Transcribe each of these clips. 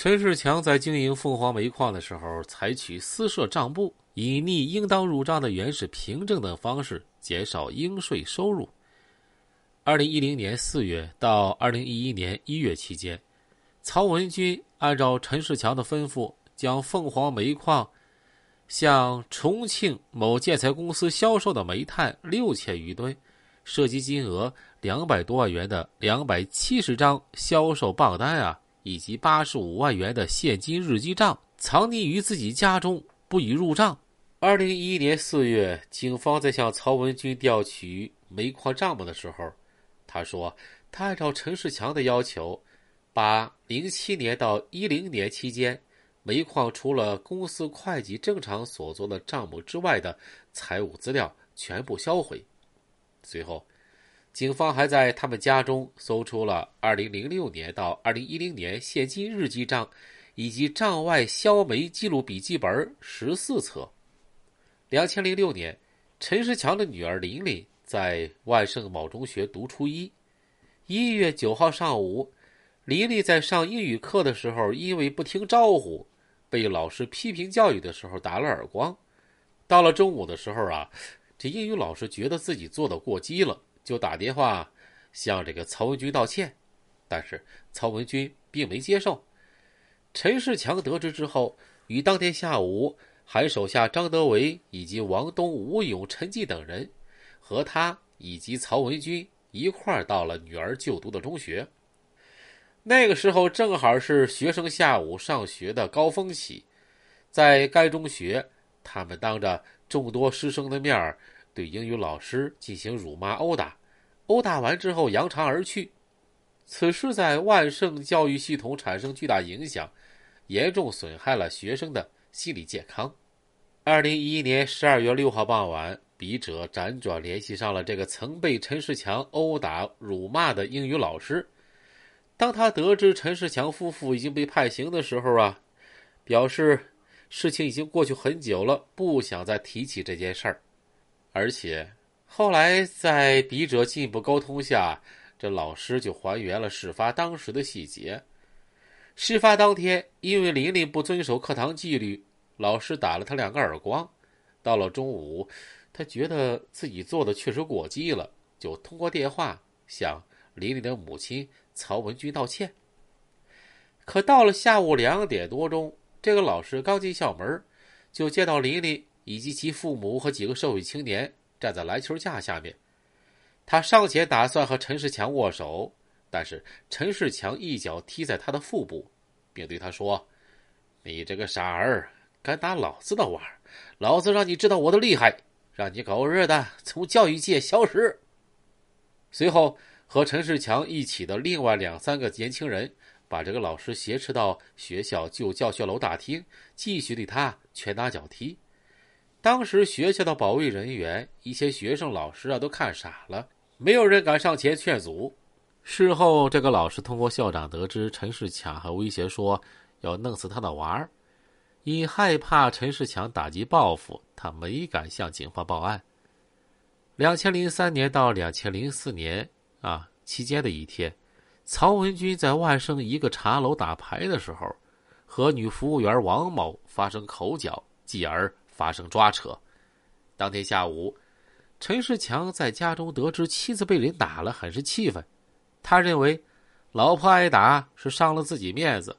陈世强在经营凤凰煤矿的时候，采取私设账簿、隐匿应当入账的原始凭证等方式，减少应税收入。二零一零年四月到二零一一年一月期间，曹文军按照陈世强的吩咐，将凤凰煤矿向重庆某建材公司销售的煤炭六千余吨，涉及金额两百多万元的两百七十张销售账单啊，以及八十五万元的现金日记账，藏匿于自己家中，不予入账。二零一一年四月，警方在向曹文军调取煤矿账目的时候。他说：“他按照陈世强的要求，把零七年到一零年期间煤矿除了公司会计正常所做的账目之外的财务资料全部销毁。随后，警方还在他们家中搜出了二零零六年到二零一零年现金日记账以及账外销煤记录笔记本十四册。两千零六年，陈世强的女儿琳琳。”在万盛某中学读初一，一月九号上午，琳琳在上英语课的时候，因为不听招呼，被老师批评教育的时候打了耳光。到了中午的时候啊，这英语老师觉得自己做的过激了，就打电话向这个曹文军道歉，但是曹文军并没接受。陈世强得知之后，于当天下午喊手下张德维以及王东、吴勇、陈继等人。和他以及曹文军一块儿到了女儿就读的中学。那个时候正好是学生下午上学的高峰期，在该中学，他们当着众多师生的面儿对英语老师进行辱骂殴打，殴打完之后扬长而去。此事在万盛教育系统产生巨大影响，严重损害了学生的心理健康。二零一一年十二月六号傍晚。笔者辗转联系上了这个曾被陈世强殴打、辱骂的英语老师。当他得知陈世强夫妇已经被判刑的时候啊，表示事情已经过去很久了，不想再提起这件事儿。而且后来在笔者进一步沟通下，这老师就还原了事发当时的细节。事发当天，因为琳琳不遵守课堂纪律，老师打了他两个耳光。到了中午。他觉得自己做的确实过激了，就通过电话向琳琳的母亲曹文军道歉。可到了下午两点多钟，这个老师刚进校门，就见到琳琳以及其父母和几个社会青年站在篮球架下面。他上前打算和陈世强握手，但是陈世强一脚踢在他的腹部，并对他说：“你这个傻儿，敢打老子的玩，老子让你知道我的厉害！”让你狗日的从教育界消失。随后，和陈世强一起的另外两三个年轻人，把这个老师挟持到学校旧教学楼大厅，继续对他拳打脚踢。当时学校的保卫人员、一些学生、老师啊，都看傻了，没有人敢上前劝阻。事后，这个老师通过校长得知陈世强还威胁说要弄死他的娃儿。因害怕陈世强打击报复，他没敢向警方报案。两千零三年到两千零四年啊期间的一天，曹文军在万盛一个茶楼打牌的时候，和女服务员王某发生口角，继而发生抓扯。当天下午，陈世强在家中得知妻子被人打了，很是气愤。他认为，老婆挨打是伤了自己面子，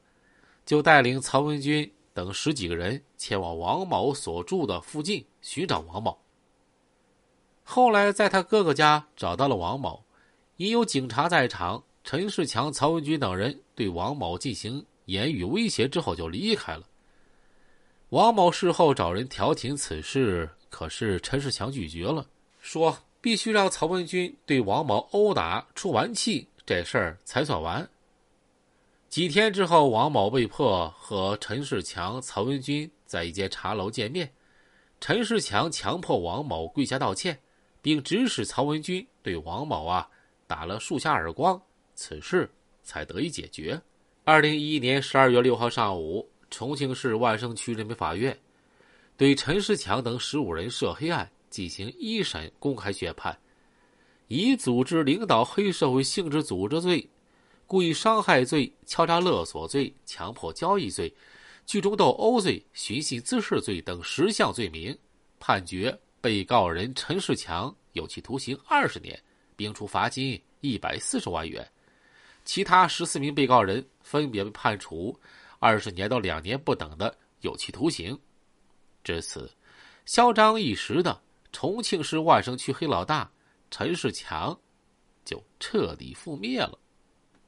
就带领曹文军。等十几个人前往王某所住的附近寻找王某。后来在他哥哥家找到了王某，因有警察在场，陈世强、曹文军等人对王某进行言语威胁之后就离开了。王某事后找人调停此事，可是陈世强拒绝了，说必须让曹文军对王某殴打出完气，这事儿才算完。几天之后，王某被迫和陈世强、曹文军在一间茶楼见面。陈世强强迫王某跪下道歉，并指使曹文军对王某啊打了数下耳光，此事才得以解决。二零一一年十二月六号上午，重庆市万盛区人民法院对陈世强等十五人涉黑案进行一审公开宣判，以组织领导黑社会性质组织罪。故意伤害罪、敲诈勒索罪、强迫交易罪、聚众斗殴罪、寻衅滋事罪等十项罪名，判决被告人陈世强有期徒刑二十年，并处罚金一百四十万元。其他十四名被告人分别被判处二十年到两年不等的有期徒刑。至此，嚣张一时的重庆市万盛区黑老大陈世强就彻底覆灭了。